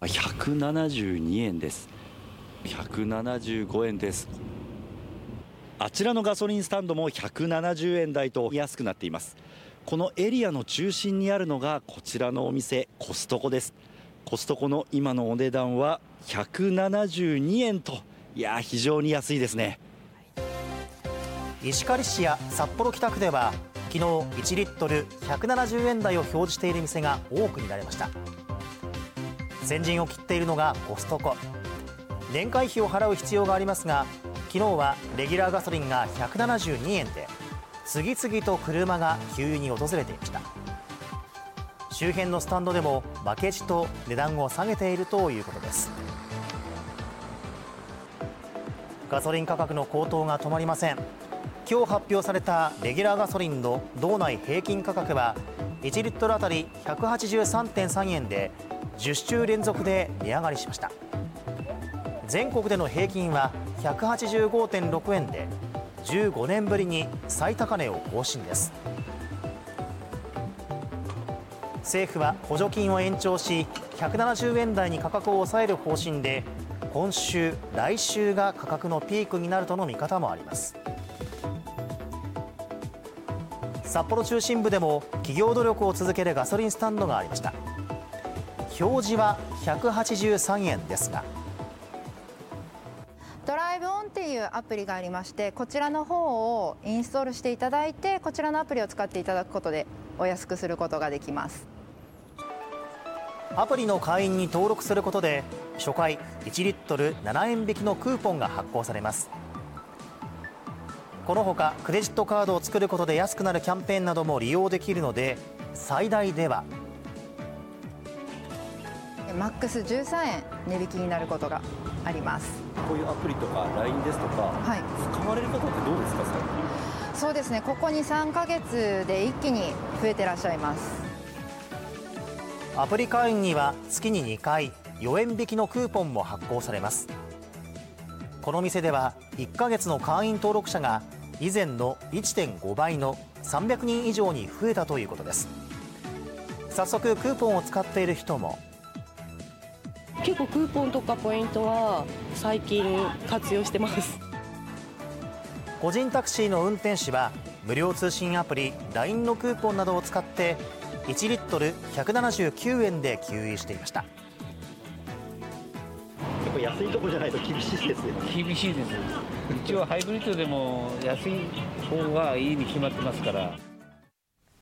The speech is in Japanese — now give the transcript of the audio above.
172円です。175円です。あちらのガソリンスタンドも170円台と安くなっています。このエリアの中心にあるのがこちらのお店コストコです。コストコの今のお値段は172円といや非常に安いですね。石狩市や札幌北区では昨日1リットル170円台を表示している店が多く見られました。先陣を切っているのがコストコ。年会費を払う必要がありますが昨日はレギュラーガソリンが172円で次々と車が給油に訪れていました。周辺のスタンドでも負けじと値段を下げているということです。ガソリン価格の高騰が止まりません。今日発表されたレギュラーガソリンの道内平均価格は1リットル当たり183.3円で10週連続で値上がりしました。全国での平均は185.6円で15年ぶりに最高値を更新です。政府は補助金を延長し170円台に価格を抑える方針で今週、来週が価格のピークになるとの見方もあります。札幌中心部でも企業努力を続けるガソリンスタンドがありました。表示は183円ですが。ドライブオンっていうアプリがありましてこちらの方をインストールしていただいてこちらのアプリを使っていただくことでお安くすることができます。アプリの会員に登録することで初回1リットル7円引きのクーポンが発行されます。このほかクレジットカードを作ることで安くなるキャンペーンなども利用できるので最大ではマックス13円値引きになることがあります。こういうアプリとか LINE ですとか、はい、使われる方ってどうですか最近そうですね。ここ23か月で一気に増えてらっしゃいます。アプリ会員には月に2回4円引きのクーポンも発行されます。この店では1ヶ月の会員登録者が以前の1.5倍の300人以上に増えたということです。早速クーポンを使っている人も結構クーポンとかポイントは最近活用してます。個人タクシーの運転手は無料通信アプリ LINE のクーポンなどを使って1リットル179円で給油していました。結構安いとこじゃないと厳しいです厳しいです一応ハイブリッドでも安い方がいいに決まってますから